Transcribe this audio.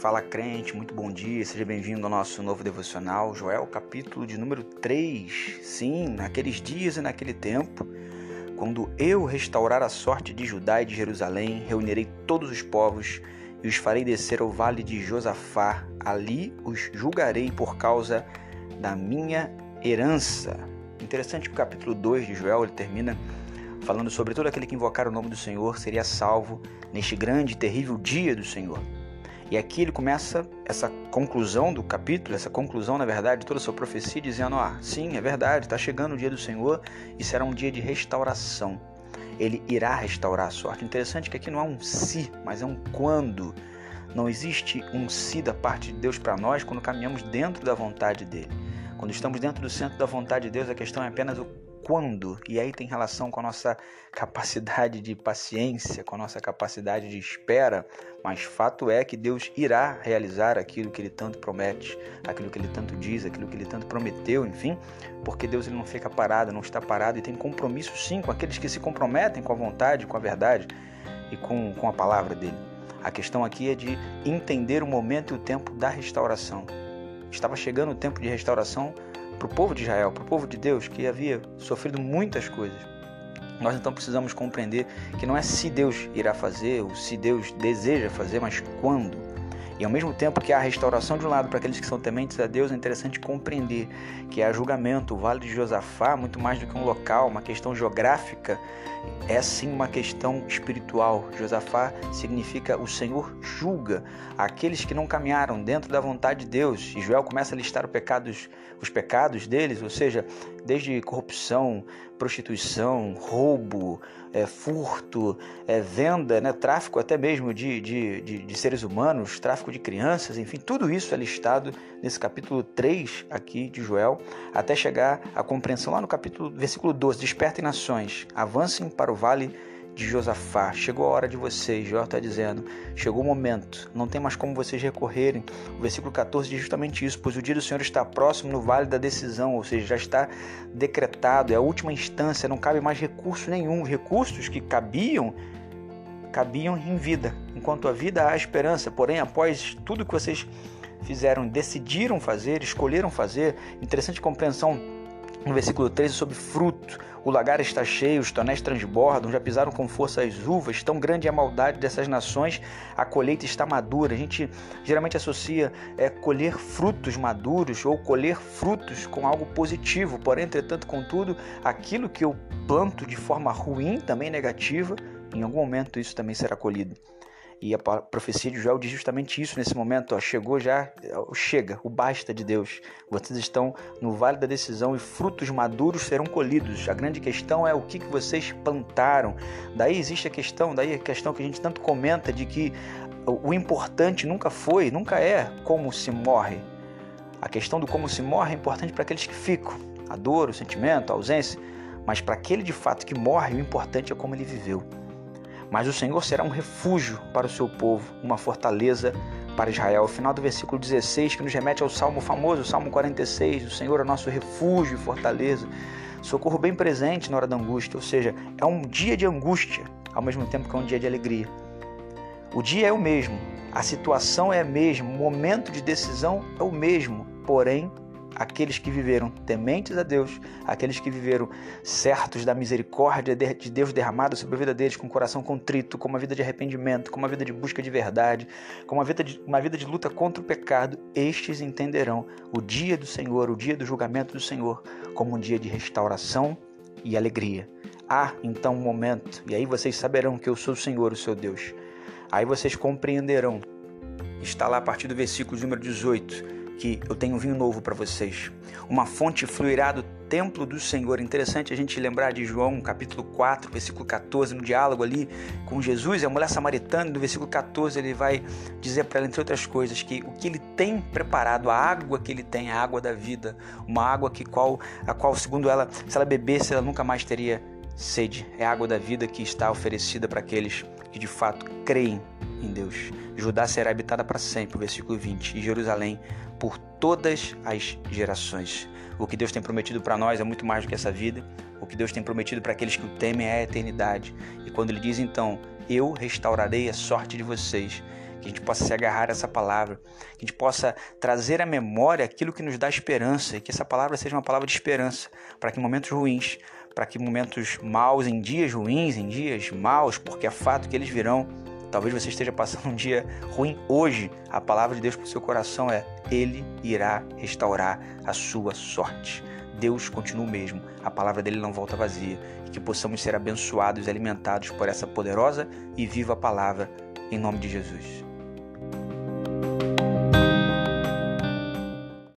Fala crente, muito bom dia, seja bem-vindo ao nosso novo devocional, Joel, capítulo de número 3. Sim, naqueles dias e naquele tempo, quando eu restaurar a sorte de Judá e de Jerusalém, reunirei todos os povos e os farei descer ao vale de Josafá, ali os julgarei por causa da minha herança. Interessante que o capítulo 2 de Joel ele termina falando sobre todo aquele que invocar o nome do Senhor seria salvo neste grande e terrível dia do Senhor. E aqui ele começa essa conclusão do capítulo, essa conclusão, na verdade, de toda a sua profecia, dizendo: Ah, sim, é verdade, está chegando o dia do Senhor e será um dia de restauração. Ele irá restaurar a sorte. Interessante que aqui não é um se, mas é um quando. Não existe um se da parte de Deus para nós quando caminhamos dentro da vontade dele. Quando estamos dentro do centro da vontade de Deus, a questão é apenas o quando, e aí tem relação com a nossa capacidade de paciência, com a nossa capacidade de espera, mas fato é que Deus irá realizar aquilo que ele tanto promete, aquilo que ele tanto diz, aquilo que ele tanto prometeu, enfim, porque Deus ele não fica parado, não está parado e tem compromisso sim com aqueles que se comprometem com a vontade, com a verdade e com, com a palavra dele. A questão aqui é de entender o momento e o tempo da restauração. Estava chegando o tempo de restauração para o povo de Israel, para o povo de Deus que havia sofrido muitas coisas. Nós então precisamos compreender que não é se Deus irá fazer ou se Deus deseja fazer, mas quando. E ao mesmo tempo que há a restauração de um lado para aqueles que são tementes a Deus, é interessante compreender que há julgamento. O Vale de Josafá, muito mais do que um local, uma questão geográfica, é sim uma questão espiritual. Josafá significa o Senhor julga aqueles que não caminharam dentro da vontade de Deus. E Joel começa a listar os pecados, os pecados deles, ou seja, desde corrupção, prostituição, roubo, é, furto, é, venda, né, tráfico até mesmo de, de, de, de, seres humanos, tráfico de crianças, enfim, tudo isso é listado nesse capítulo 3 aqui de Joel, até chegar à compreensão. Lá no capítulo, versículo 12, despertem nações, avancem para o vale de Josafá. Chegou a hora de vocês, Jó está dizendo. Chegou o momento, não tem mais como vocês recorrerem. O versículo 14 diz justamente isso: pois o dia do Senhor está próximo no vale da decisão, ou seja, já está decretado, é a última instância, não cabe mais recurso nenhum. Os recursos que cabiam, cabiam em vida. Enquanto a vida há esperança, porém, após tudo que vocês fizeram, decidiram fazer, escolheram fazer, interessante compreensão no versículo 13 sobre fruto o lagar está cheio, os tonéis transbordam, já pisaram com força as uvas, tão grande é a maldade dessas nações, a colheita está madura. A gente geralmente associa é, colher frutos maduros ou colher frutos com algo positivo, porém, entretanto, contudo, aquilo que eu planto de forma ruim, também negativa, em algum momento isso também será colhido. E a profecia de Joel diz justamente isso nesse momento. Ó, chegou já, chega, o basta de Deus. Vocês estão no vale da decisão e frutos maduros serão colhidos. A grande questão é o que, que vocês plantaram. Daí existe a questão, daí a questão que a gente tanto comenta de que o importante nunca foi, nunca é como se morre. A questão do como se morre é importante para aqueles que ficam. A dor, o sentimento, a ausência. Mas para aquele de fato que morre, o importante é como ele viveu. Mas o Senhor será um refúgio para o seu povo, uma fortaleza para Israel. O final do versículo 16, que nos remete ao salmo famoso, o salmo 46, o Senhor é nosso refúgio e fortaleza, socorro bem presente na hora da angústia, ou seja, é um dia de angústia, ao mesmo tempo que é um dia de alegria. O dia é o mesmo, a situação é a mesma, o momento de decisão é o mesmo, porém aqueles que viveram tementes a Deus, aqueles que viveram certos da misericórdia de Deus derramada sobre a vida deles, com o coração contrito, com uma vida de arrependimento, com uma vida de busca de verdade, com uma vida de, uma vida de luta contra o pecado, estes entenderão o dia do Senhor, o dia do julgamento do Senhor, como um dia de restauração e alegria. Há então um momento, e aí vocês saberão que eu sou o Senhor, o seu Deus. Aí vocês compreenderão. Está lá a partir do versículo número 18 que eu tenho vinho novo para vocês. Uma fonte fluirá do templo do Senhor. Interessante a gente lembrar de João, capítulo 4, versículo 14, no diálogo ali com Jesus, a mulher samaritana, no versículo 14, ele vai dizer para ela, entre outras coisas, que o que ele tem preparado, a água que ele tem, a água da vida, uma água que qual, a qual, segundo ela, se ela bebesse, ela nunca mais teria sede. É a água da vida que está oferecida para aqueles que de fato creem em Deus. Judá será habitada para sempre, versículo 20, e Jerusalém por todas as gerações. O que Deus tem prometido para nós é muito mais do que essa vida. O que Deus tem prometido para aqueles que o temem é a eternidade. E quando ele diz então, eu restaurarei a sorte de vocês, que a gente possa se agarrar a essa palavra, que a gente possa trazer à memória aquilo que nos dá esperança e que essa palavra seja uma palavra de esperança para que em momentos ruins, para que momentos maus, em dias ruins, em dias maus, porque é fato que eles virão, talvez você esteja passando um dia ruim hoje, a palavra de Deus para o seu coração é: Ele irá restaurar a sua sorte. Deus continua o mesmo, a palavra dele não volta vazia e que possamos ser abençoados e alimentados por essa poderosa e viva palavra, em nome de Jesus.